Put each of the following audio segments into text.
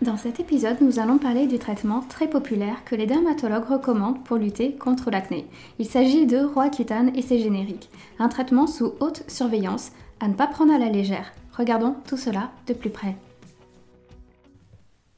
Dans cet épisode, nous allons parler du traitement très populaire que les dermatologues recommandent pour lutter contre l'acné. Il s'agit de Roaccutane et ses génériques, un traitement sous haute surveillance à ne pas prendre à la légère. Regardons tout cela de plus près.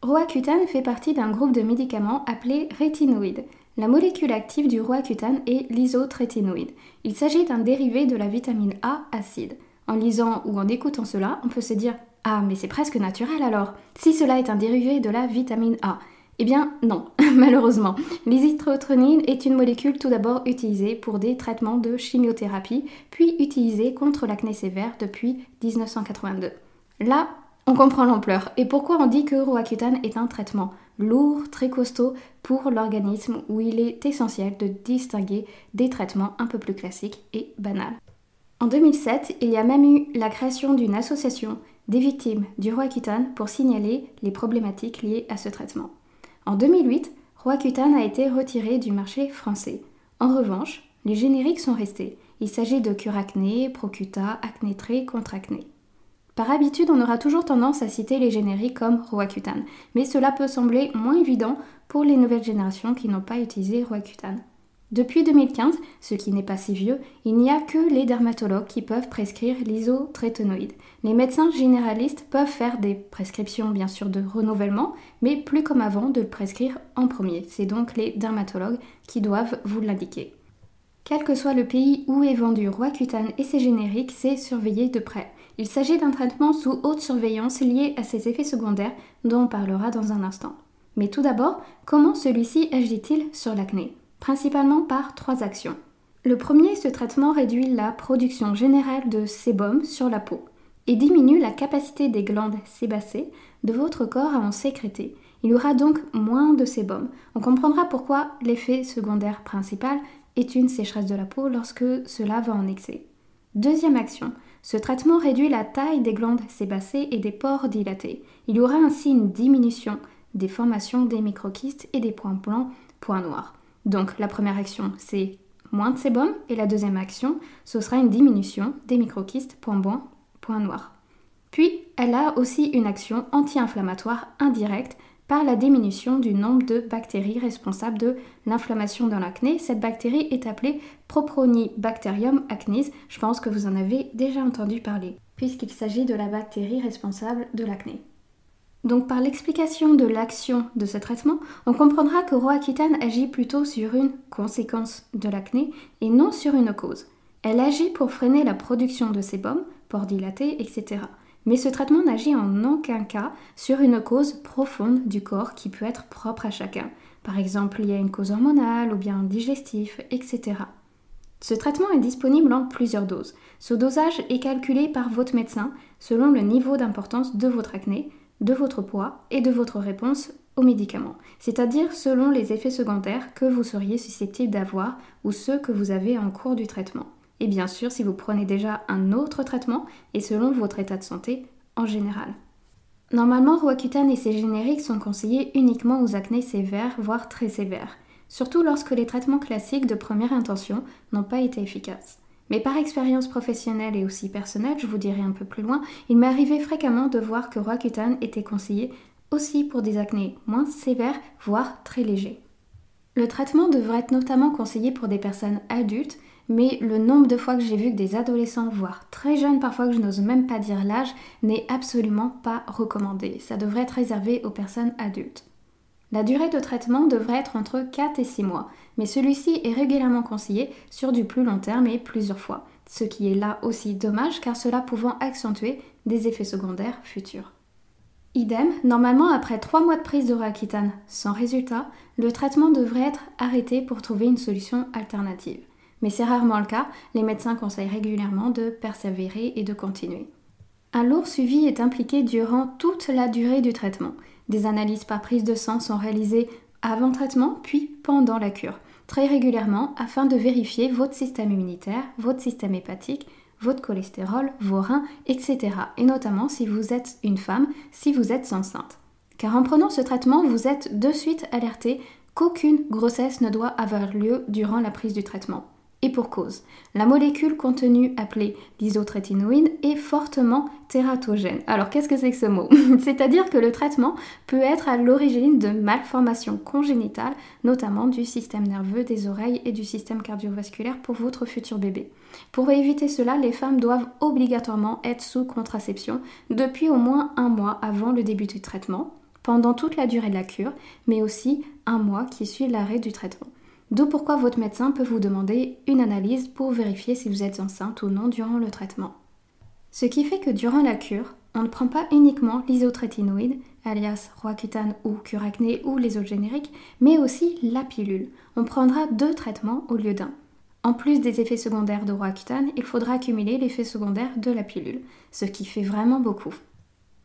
Roaccutane fait partie d'un groupe de médicaments appelé rétinoïdes. La molécule active du roaccutane est l'isotrétinoïde. Il s'agit d'un dérivé de la vitamine A acide. En lisant ou en écoutant cela, on peut se dire ah, mais c'est presque naturel alors. Si cela est un dérivé de la vitamine A. Eh bien non, malheureusement. L'isotrétinoïde est une molécule tout d'abord utilisée pour des traitements de chimiothérapie, puis utilisée contre l'acné sévère depuis 1982. Là, on comprend l'ampleur et pourquoi on dit que Roaccutane est un traitement lourd, très costaud pour l'organisme où il est essentiel de distinguer des traitements un peu plus classiques et banals? En 2007, il y a même eu la création d'une association des victimes du Roaccutane pour signaler les problématiques liées à ce traitement. En 2008, Roaccutane a été retiré du marché français. En revanche, les génériques sont restés. Il s'agit de Curacné, Procuta, Acnétré, Contre-Acné. Par habitude, on aura toujours tendance à citer les génériques comme Roaccutane, mais cela peut sembler moins évident pour les nouvelles générations qui n'ont pas utilisé Roaccutane. Depuis 2015, ce qui n'est pas si vieux, il n'y a que les dermatologues qui peuvent prescrire l'isotrétinoïde. Les médecins généralistes peuvent faire des prescriptions bien sûr de renouvellement, mais plus comme avant de le prescrire en premier. C'est donc les dermatologues qui doivent vous l'indiquer. Quel que soit le pays où est vendu Roaccutane et ses génériques, c'est surveillé de près. Il s'agit d'un traitement sous haute surveillance lié à ses effets secondaires dont on parlera dans un instant. Mais tout d'abord, comment celui-ci agit-il sur l'acné? Principalement par trois actions. Le premier, ce traitement réduit la production générale de sébum sur la peau et diminue la capacité des glandes sébacées de votre corps à en sécréter. Il y aura donc moins de sébum. On comprendra pourquoi l'effet secondaire principal est une sécheresse de la peau lorsque cela va en excès. Deuxième action, ce traitement réduit la taille des glandes sébacées et des pores dilatés. Il y aura ainsi une diminution des formations des microquistes et des points blancs, points noirs. Donc la première action, c'est moins de sébum, et la deuxième action, ce sera une diminution des microquistes point blanc, point noir. Puis, elle a aussi une action anti-inflammatoire indirecte par la diminution du nombre de bactéries responsables de l'inflammation dans l'acné. Cette bactérie est appelée Propronibacterium acnes. Je pense que vous en avez déjà entendu parler, puisqu'il s'agit de la bactérie responsable de l'acné. Donc par l'explication de l'action de ce traitement, on comprendra que Roaccutane agit plutôt sur une conséquence de l'acné et non sur une cause. Elle agit pour freiner la production de sébum, pores dilatés, etc. Mais ce traitement n'agit en aucun cas sur une cause profonde du corps qui peut être propre à chacun. Par exemple, il y a une cause hormonale ou bien digestif, etc. Ce traitement est disponible en plusieurs doses. Ce dosage est calculé par votre médecin selon le niveau d'importance de votre acné, de votre poids et de votre réponse aux médicaments, c'est-à-dire selon les effets secondaires que vous seriez susceptible d'avoir ou ceux que vous avez en cours du traitement. Et bien sûr si vous prenez déjà un autre traitement et selon votre état de santé en général. Normalement, Roaccutane et ses génériques sont conseillés uniquement aux acnés sévères, voire très sévères, surtout lorsque les traitements classiques de première intention n'ont pas été efficaces. Mais par expérience professionnelle et aussi personnelle, je vous dirai un peu plus loin, il m'est arrivé fréquemment de voir que Roaccutane était conseillé aussi pour des acnés moins sévères, voire très légers. Le traitement devrait être notamment conseillé pour des personnes adultes, mais le nombre de fois que j'ai vu que des adolescents, voire très jeunes, parfois que je n'ose même pas dire l'âge, n'est absolument pas recommandé. Ça devrait être réservé aux personnes adultes. La durée de traitement devrait être entre 4 et 6 mois, mais celui-ci est régulièrement conseillé sur du plus long terme et plusieurs fois, ce qui est là aussi dommage car cela pouvant accentuer des effets secondaires futurs. Idem, normalement après 3 mois de prise de sans résultat, le traitement devrait être arrêté pour trouver une solution alternative. Mais c'est rarement le cas, les médecins conseillent régulièrement de persévérer et de continuer. Un lourd suivi est impliqué durant toute la durée du traitement. Des analyses par prise de sang sont réalisées avant traitement, puis pendant la cure. Très régulièrement afin de vérifier votre système immunitaire, votre système hépatique, votre cholestérol, vos reins, etc. Et notamment si vous êtes une femme, si vous êtes enceinte. Car en prenant ce traitement, vous êtes de suite alerté qu'aucune grossesse ne doit avoir lieu durant la prise du traitement. Et pour cause, la molécule contenue appelée l'isotrétinoïne est fortement tératogène. Alors qu'est-ce que c'est que ce mot? C'est-à-dire que le traitement peut être à l'origine de malformations congénitales, notamment du système nerveux, des oreilles et du système cardiovasculaire pour votre futur bébé. Pour éviter cela, les femmes doivent obligatoirement être sous contraception depuis au moins un mois avant le début du traitement, pendant toute la durée de la cure, mais aussi un mois qui suit l'arrêt du traitement. D'où pourquoi votre médecin peut vous demander une analyse pour vérifier si vous êtes enceinte ou non durant le traitement. Ce qui fait que durant la cure, on ne prend pas uniquement l'isotrétinoïde, alias Roaccutane ou Curacné ou les autres génériques, mais aussi la pilule. On prendra deux traitements au lieu d'un. En plus des effets secondaires de Roaccutane, il faudra accumuler l'effet secondaire de la pilule, ce qui fait vraiment beaucoup.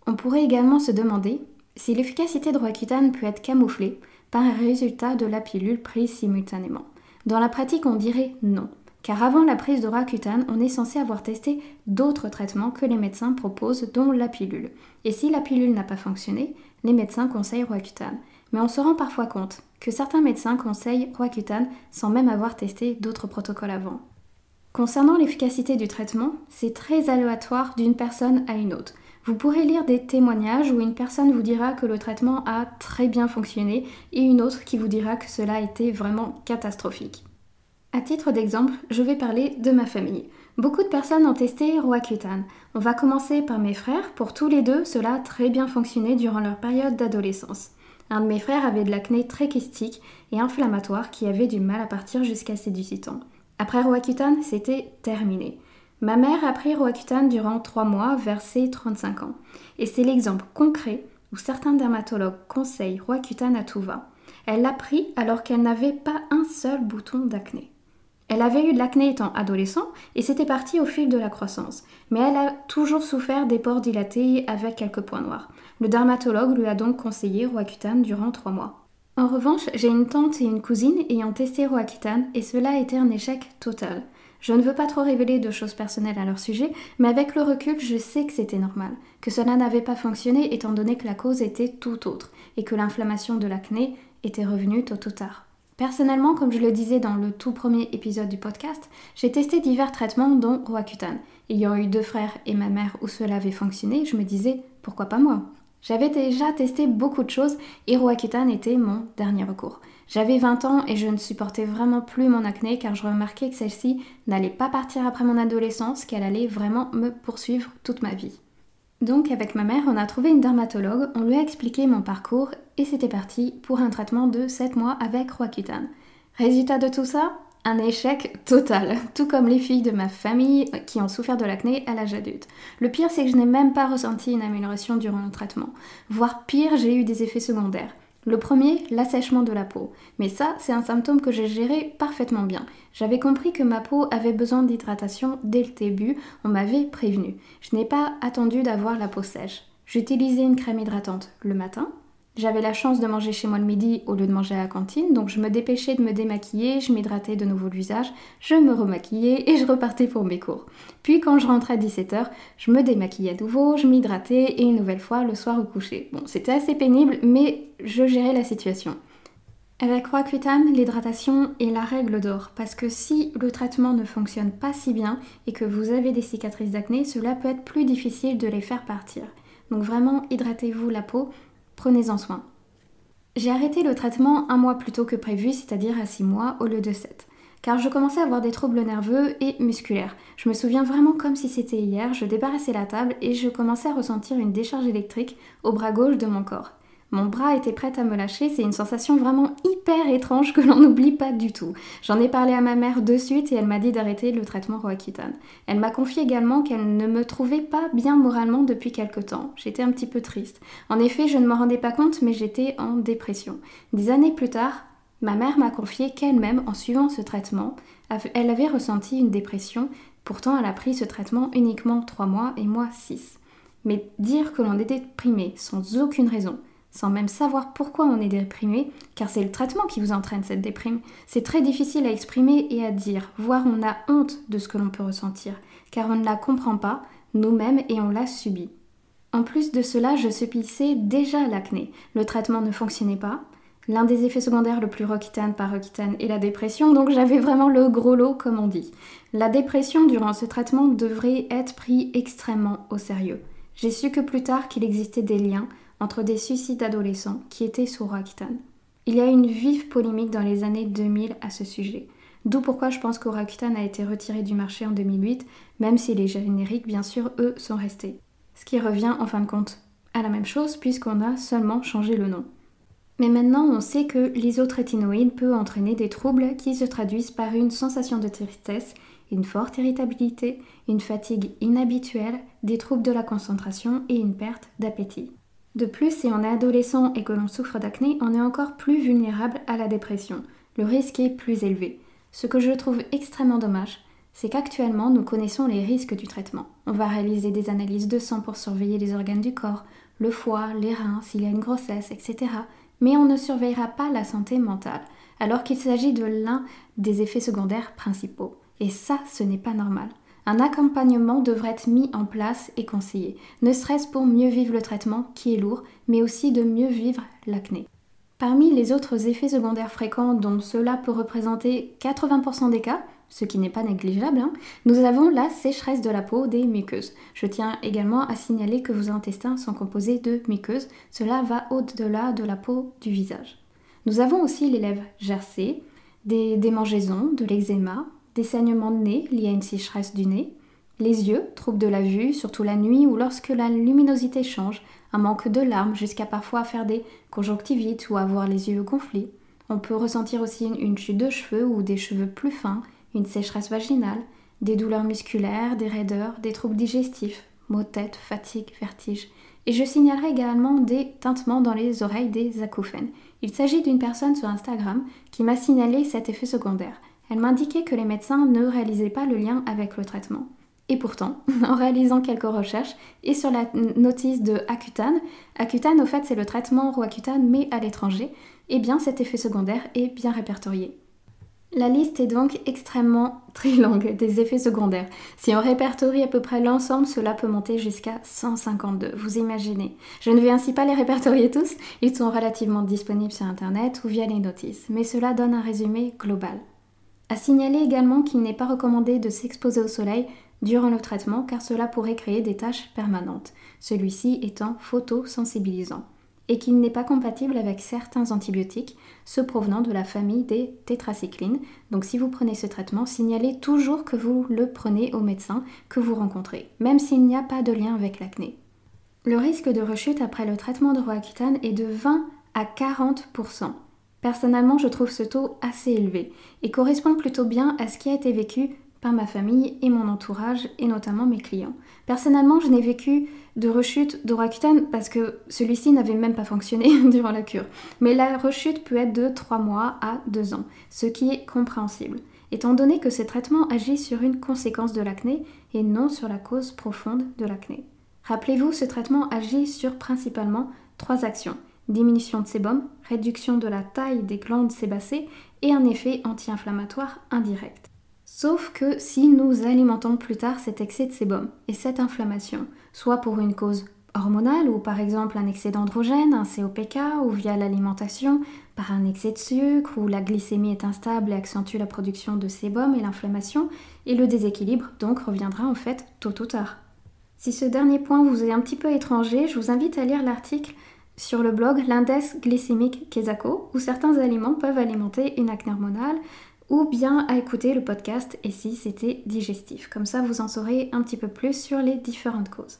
On pourrait également se demander si l'efficacité de Roaccutane peut être camouflée un résultat de la pilule prise simultanément. Dans la pratique, on dirait non, car avant la prise de Roaccutane, on est censé avoir testé d'autres traitements que les médecins proposent, dont la pilule. Et si la pilule n'a pas fonctionné, les médecins conseillent Roaccutane. Mais on se rend parfois compte que certains médecins conseillent Roaccutane sans même avoir testé d'autres protocoles avant. Concernant l'efficacité du traitement, c'est très aléatoire d'une personne à une autre. Vous pourrez lire des témoignages où une personne vous dira que le traitement a très bien fonctionné et une autre qui vous dira que cela a été vraiment catastrophique. À titre d'exemple, je vais parler de ma famille. Beaucoup de personnes ont testé Roaccutane. On va commencer par mes frères. Pour tous les deux, cela a très bien fonctionné durant leur période d'adolescence. Un de mes frères avait de l'acné très kystique et inflammatoire qui avait du mal à partir jusqu'à ses 18 ans. Après Roaccutane, c'était terminé. Ma mère a pris Roaccutane durant 3 mois vers ses 35 ans. Et c'est l'exemple concret où certains dermatologues conseillent Roaccutane à tout va. Elle l'a pris alors qu'elle n'avait pas un seul bouton d'acné. Elle avait eu de l'acné étant adolescent et c'était parti au fil de la croissance, mais elle a toujours souffert des pores dilatés avec quelques points noirs. Le dermatologue lui a donc conseillé Roaccutane durant 3 mois. En revanche, j'ai une tante et une cousine ayant testé Roaccutane et cela a été un échec total. Je ne veux pas trop révéler de choses personnelles à leur sujet, mais avec le recul, je sais que c'était normal, que cela n'avait pas fonctionné étant donné que la cause était tout autre, et que l'inflammation de l'acné était revenue tôt ou tard. Personnellement, comme je le disais dans le tout premier épisode du podcast, j'ai testé divers traitements dont Roaccutane. Ayant eu deux frères et ma mère où cela avait fonctionné, je me disais pourquoi pas moi? J'avais déjà testé beaucoup de choses et Roaccutane était mon dernier recours. J'avais 20 ans et je ne supportais vraiment plus mon acné car je remarquais que celle-ci n'allait pas partir après mon adolescence, qu'elle allait vraiment me poursuivre toute ma vie. Donc avec ma mère, on a trouvé une dermatologue, on lui a expliqué mon parcours et c'était parti pour un traitement de 7 mois avec Roaccutane. Résultat de tout ça un échec total, tout comme les filles de ma famille qui ont souffert de l'acné à l'âge adulte. Le pire, c'est que je n'ai même pas ressenti une amélioration durant le traitement. Voire pire, j'ai eu des effets secondaires. Le premier, l'assèchement de la peau. Mais ça, c'est un symptôme que j'ai géré parfaitement bien. J'avais compris que ma peau avait besoin d'hydratation dès le début, on m'avait prévenu. Je n'ai pas attendu d'avoir la peau sèche. J'utilisais une crème hydratante le matin, j'avais la chance de manger chez moi le midi au lieu de manger à la cantine, donc je me dépêchais de me démaquiller, je m'hydratais de nouveau le visage, je me remaquillais et je repartais pour mes cours. Puis quand je rentrais à 17h, je me démaquillais à nouveau, je m'hydratais et une nouvelle fois le soir au coucher. Bon, c'était assez pénible, mais je gérais la situation. Avec Roaccutane, l'hydratation est la règle d'or parce que si le traitement ne fonctionne pas si bien et que vous avez des cicatrices d'acné, cela peut être plus difficile de les faire partir. Donc vraiment, hydratez-vous la peau Prenez-en soin. J'ai arrêté le traitement un mois plus tôt que prévu, c'est-à-dire à 6 mois au lieu de 7, car je commençais à avoir des troubles nerveux et musculaires. Je me souviens vraiment comme si c'était hier, je débarrassais la table et je commençais à ressentir une décharge électrique au bras gauche de mon corps. Mon bras était prêt à me lâcher, c'est une sensation vraiment hyper étrange que l'on n'oublie pas du tout. J'en ai parlé à ma mère de suite et elle m'a dit d'arrêter le traitement Roaccutane. Elle m'a confié également qu'elle ne me trouvait pas bien moralement depuis quelque temps. J'étais un petit peu triste. En effet, je ne m'en rendais pas compte, mais j'étais en dépression. Des années plus tard, ma mère m'a confié qu'elle-même, en suivant ce traitement, elle avait ressenti une dépression. Pourtant, elle a pris ce traitement uniquement 3 mois et moi 6. Mais dire que l'on était déprimé sans aucune raison, sans même savoir pourquoi on est déprimé, car c'est le traitement qui vous entraîne cette déprime. C'est très difficile à exprimer et à dire, voire on a honte de ce que l'on peut ressentir, car on ne la comprend pas nous-mêmes et on l'a subi. En plus de cela, je subissais déjà l'acné. Le traitement ne fonctionnait pas. L'un des effets secondaires le plus roquitane par roquitane est la dépression, donc j'avais vraiment le gros lot comme on dit. La dépression durant ce traitement devrait être pris extrêmement au sérieux. J'ai su que plus tard qu'il existait des liens entre des suicides adolescents qui étaient sous Roaccutane. Il y a une vive polémique dans les années 2000 à ce sujet. D'où pourquoi je pense qu'Orakutan a été retiré du marché en 2008, même si les génériques, bien sûr, eux, sont restés. Ce qui revient en fin de compte à la même chose puisqu'on a seulement changé le nom. Mais maintenant, on sait que l'isotrétinoïde peut entraîner des troubles qui se traduisent par une sensation de tristesse, une forte irritabilité, une fatigue inhabituelle, des troubles de la concentration et une perte d'appétit. De plus, si on est adolescent et que l'on souffre d'acné, on est encore plus vulnérable à la dépression. Le risque est plus élevé. Ce que je trouve extrêmement dommage, c'est qu'actuellement nous connaissons les risques du traitement. On va réaliser des analyses de sang pour surveiller les organes du corps, le foie, les reins, s'il y a une grossesse, etc. Mais on ne surveillera pas la santé mentale, alors qu'il s'agit de l'un des effets secondaires principaux. Et ça, ce n'est pas normal. Un accompagnement devrait être mis en place et conseillé, ne serait-ce pour mieux vivre le traitement qui est lourd, mais aussi de mieux vivre l'acné. Parmi les autres effets secondaires fréquents dont cela peut représenter 80% des cas, ce qui n'est pas négligeable, hein, nous avons la sécheresse de la peau des muqueuses. Je tiens également à signaler que vos intestins sont composés de muqueuses, cela va au-delà de la peau du visage. Nous avons aussi les lèvres gercées, des démangeaisons, de l'eczéma, des saignements de nez liés à une sécheresse du nez, les yeux, troubles de la vue, surtout la nuit ou lorsque la luminosité change, un manque de larmes jusqu'à parfois faire des conjonctivites ou avoir les yeux gonflés. On peut ressentir aussi une, chute de cheveux ou des cheveux plus fins, une sécheresse vaginale, des douleurs musculaires, des raideurs, des troubles digestifs, maux de tête, fatigue, vertige. Et je signalerai également des tintements dans les oreilles des acouphènes. Il s'agit d'une personne sur Instagram qui m'a signalé cet effet secondaire. Elle m'indiquait que les médecins ne réalisaient pas le lien avec le traitement. Et pourtant, en réalisant quelques recherches et sur la notice de Accutane, Accutane au fait c'est le traitement Roaccutane mais à l'étranger, eh bien cet effet secondaire est bien répertorié. La liste est donc extrêmement très longue des effets secondaires. Si on répertorie à peu près l'ensemble, cela peut monter jusqu'à 152, vous imaginez. Je ne vais ainsi pas les répertorier tous, ils sont relativement disponibles sur internet ou via les notices, mais cela donne un résumé global. À signaler également qu'il n'est pas recommandé de s'exposer au soleil durant le traitement car cela pourrait créer des taches permanentes, celui-ci étant photosensibilisant, et qu'il n'est pas compatible avec certains antibiotiques, ceux provenant de la famille des tétracyclines. Donc si vous prenez ce traitement, signalez toujours que vous le prenez au médecin que vous rencontrez, même s'il n'y a pas de lien avec l'acné. Le risque de rechute après le traitement de Roaccutane est de 20 à 40%. Personnellement, je trouve ce taux assez élevé et correspond plutôt bien à ce qui a été vécu par ma famille et mon entourage et notamment mes clients. Personnellement, je n'ai vécu de rechute d'Oracutane parce que celui-ci n'avait même pas fonctionné durant la cure. Mais la rechute peut être de 3 mois à 2 ans, ce qui est compréhensible, étant donné que ce traitement agit sur une conséquence de l'acné et non sur la cause profonde de l'acné. Rappelez-vous, ce traitement agit sur principalement trois actions diminution de sébum, réduction de la taille des glandes sébacées et un effet anti-inflammatoire indirect. Sauf que si nous alimentons plus tard cet excès de sébum et cette inflammation, soit pour une cause hormonale ou par exemple un excès d'androgène, un COPK ou via l'alimentation, par un excès de sucre où la glycémie est instable et accentue la production de sébum et l'inflammation, et le déséquilibre donc reviendra en fait tôt ou tard. Si ce dernier point vous est un petit peu étranger, je vous invite à lire l'article sur le blog l'index glycémique Kesako, où certains aliments peuvent alimenter une acné hormonale, ou bien à écouter le podcast et si c'était digestif. Comme ça, vous en saurez un petit peu plus sur les différentes causes.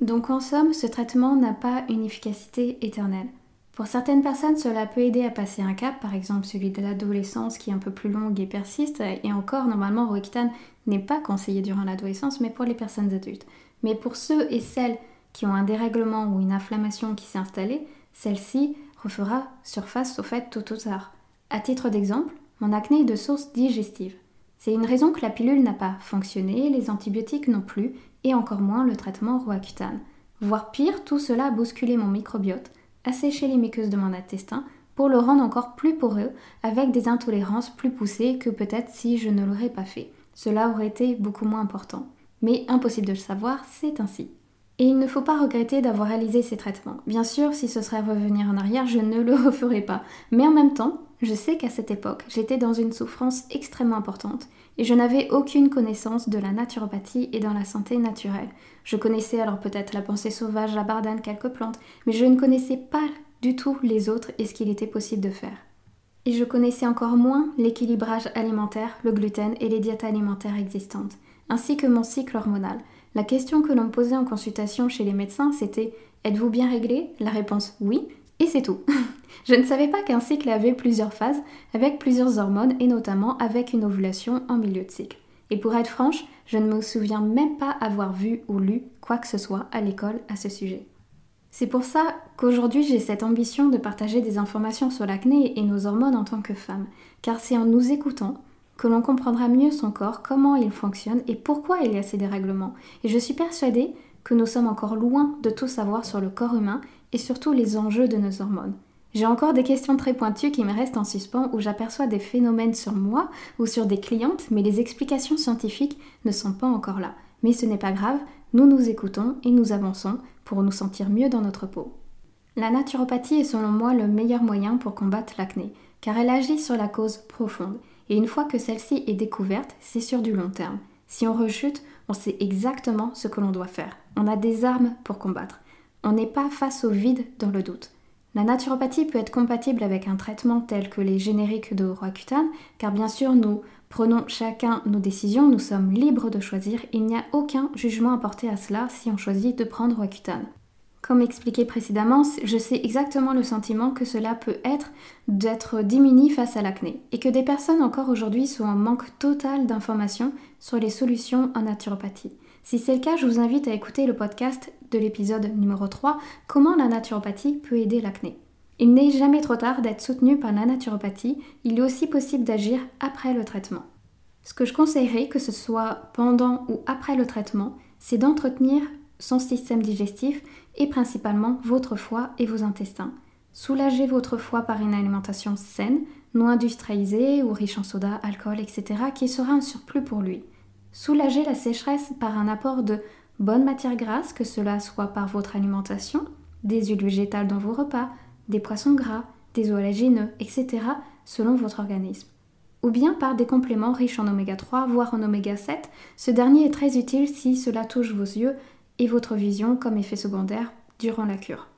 Donc en somme, ce traitement n'a pas une efficacité éternelle. Pour certaines personnes, cela peut aider à passer un cap, par exemple celui de l'adolescence qui est un peu plus longue et persiste, et encore, normalement, Roaccutane n'est pas conseillé durant l'adolescence, mais pour les personnes adultes. Mais pour ceux et celles qui ont un dérèglement ou une inflammation qui s'est installée, celle-ci refera surface au fait tôt ou tard. À titre d'exemple, mon acné est de source digestive. C'est une raison que la pilule n'a pas fonctionné, les antibiotiques non plus, et encore moins le traitement Roaccutane. Voire pire, tout cela a bousculé mon microbiote, assécher les muqueuses de mon intestin pour le rendre encore plus poreux avec des intolérances plus poussées que peut-être si je ne l'aurais pas fait. Cela aurait été beaucoup moins important. Mais impossible de le savoir, c'est ainsi. Et il ne faut pas regretter d'avoir réalisé ces traitements. Bien sûr, si ce serait revenir en arrière, je ne le referai pas. Mais en même temps, je sais qu'à cette époque, j'étais dans une souffrance extrêmement importante et je n'avais aucune connaissance de la naturopathie et dans la santé naturelle. Je connaissais alors peut-être la pensée sauvage, la bardane, quelques plantes, mais je ne connaissais pas du tout les autres et ce qu'il était possible de faire. Et je connaissais encore moins l'équilibrage alimentaire, le gluten et les diètes alimentaires existantes, ainsi que mon cycle hormonal. La question que l'on me posait en consultation chez les médecins, c'était Êtes-vous bien réglé? La réponse oui, et c'est tout. je ne savais pas qu'un cycle avait plusieurs phases, avec plusieurs hormones et notamment avec une ovulation en milieu de cycle. Et pour être franche, je ne me souviens même pas avoir vu ou lu quoi que ce soit à l'école à ce sujet. C'est pour ça qu'aujourd'hui j'ai cette ambition de partager des informations sur l'acné et nos hormones en tant que femme, car c'est en nous écoutant que l'on comprendra mieux son corps, comment il fonctionne et pourquoi il y a ces dérèglements. Et je suis persuadée que nous sommes encore loin de tout savoir sur le corps humain et surtout les enjeux de nos hormones. J'ai encore des questions très pointues qui me restent en suspens où j'aperçois des phénomènes sur moi ou sur des clientes, mais les explications scientifiques ne sont pas encore là. Mais ce n'est pas grave, nous nous écoutons et nous avançons pour nous sentir mieux dans notre peau. La naturopathie est selon moi le meilleur moyen pour combattre l'acné, car elle agit sur la cause profonde, et une fois que celle-ci est découverte, c'est sur du long terme. Si on rechute, on sait exactement ce que l'on doit faire. On a des armes pour combattre. On n'est pas face au vide dans le doute. La naturopathie peut être compatible avec un traitement tel que les génériques de Roaccutane, car bien sûr nous prenons chacun nos décisions, nous sommes libres de choisir, il n'y a aucun jugement à porter à cela si on choisit de prendre Roaccutane. Comme expliqué précédemment, je sais exactement le sentiment que cela peut être d'être diminué face à l'acné et que des personnes encore aujourd'hui sont en manque total d'informations sur les solutions en naturopathie. Si c'est le cas, je vous invite à écouter le podcast de l'épisode numéro 3, Comment la naturopathie peut aider l'acné. Il n'est jamais trop tard d'être soutenu par la naturopathie, il est aussi possible d'agir après le traitement. Ce que je conseillerais, que ce soit pendant ou après le traitement, c'est d'entretenir son système digestif et principalement votre foie et vos intestins. Soulagez votre foie par une alimentation saine, non industrialisée ou riche en soda, alcool, etc., qui sera un surplus pour lui. Soulagez la sécheresse par un apport de bonnes matières grasses, que cela soit par votre alimentation, des huiles végétales dans vos repas, des poissons gras, des oléagineux, etc., selon votre organisme. Ou bien par des compléments riches en oméga 3, voire en oméga 7. Ce dernier est très utile si cela touche vos yeux et votre vision comme effet secondaire durant la cure.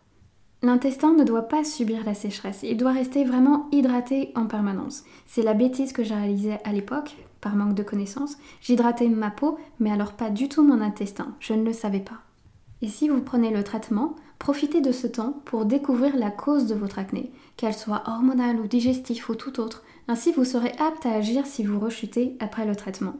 L'intestin ne doit pas subir la sécheresse, il doit rester vraiment hydraté en permanence. C'est la bêtise que j'ai réalisée à l'époque, par manque de connaissances. J'hydratais ma peau, mais alors pas du tout mon intestin, je ne le savais pas. Et si vous prenez le traitement, profitez de ce temps pour découvrir la cause de votre acné, qu'elle soit hormonale ou digestive ou tout autre. Ainsi, vous serez apte à agir si vous rechutez après le traitement.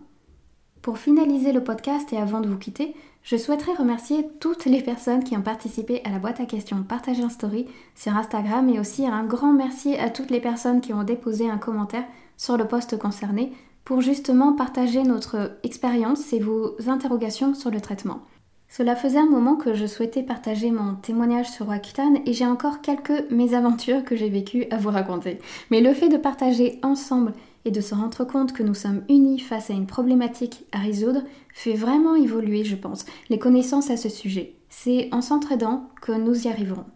Pour finaliser le podcast et avant de vous quitter, je souhaiterais remercier toutes les personnes qui ont participé à la boîte à questions partagée en story sur Instagram et aussi un grand merci à toutes les personnes qui ont déposé un commentaire sur le post concerné pour justement partager notre expérience et vos interrogations sur le traitement. Cela faisait un moment que je souhaitais partager mon témoignage sur Roaccutane et j'ai encore quelques mésaventures que j'ai vécues à vous raconter. Mais le fait de partager ensemble et de se rendre compte que nous sommes unis face à une problématique à résoudre fait vraiment évoluer, je pense, les connaissances à ce sujet. C'est en s'entraidant que nous y arriverons.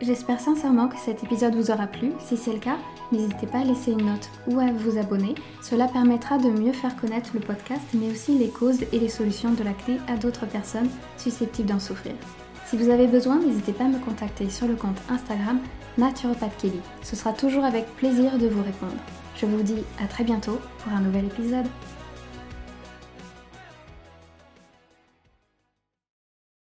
J'espère sincèrement que cet épisode vous aura plu. Si c'est le cas, n'hésitez pas à laisser une note ou à vous abonner. Cela permettra de mieux faire connaître le podcast, mais aussi les causes et les solutions de la clé à d'autres personnes susceptibles d'en souffrir. Si vous avez besoin, n'hésitez pas à me contacter sur le compte Instagram Naturopathe Kelly. Ce sera toujours avec plaisir de vous répondre. Je vous dis à très bientôt pour un nouvel épisode.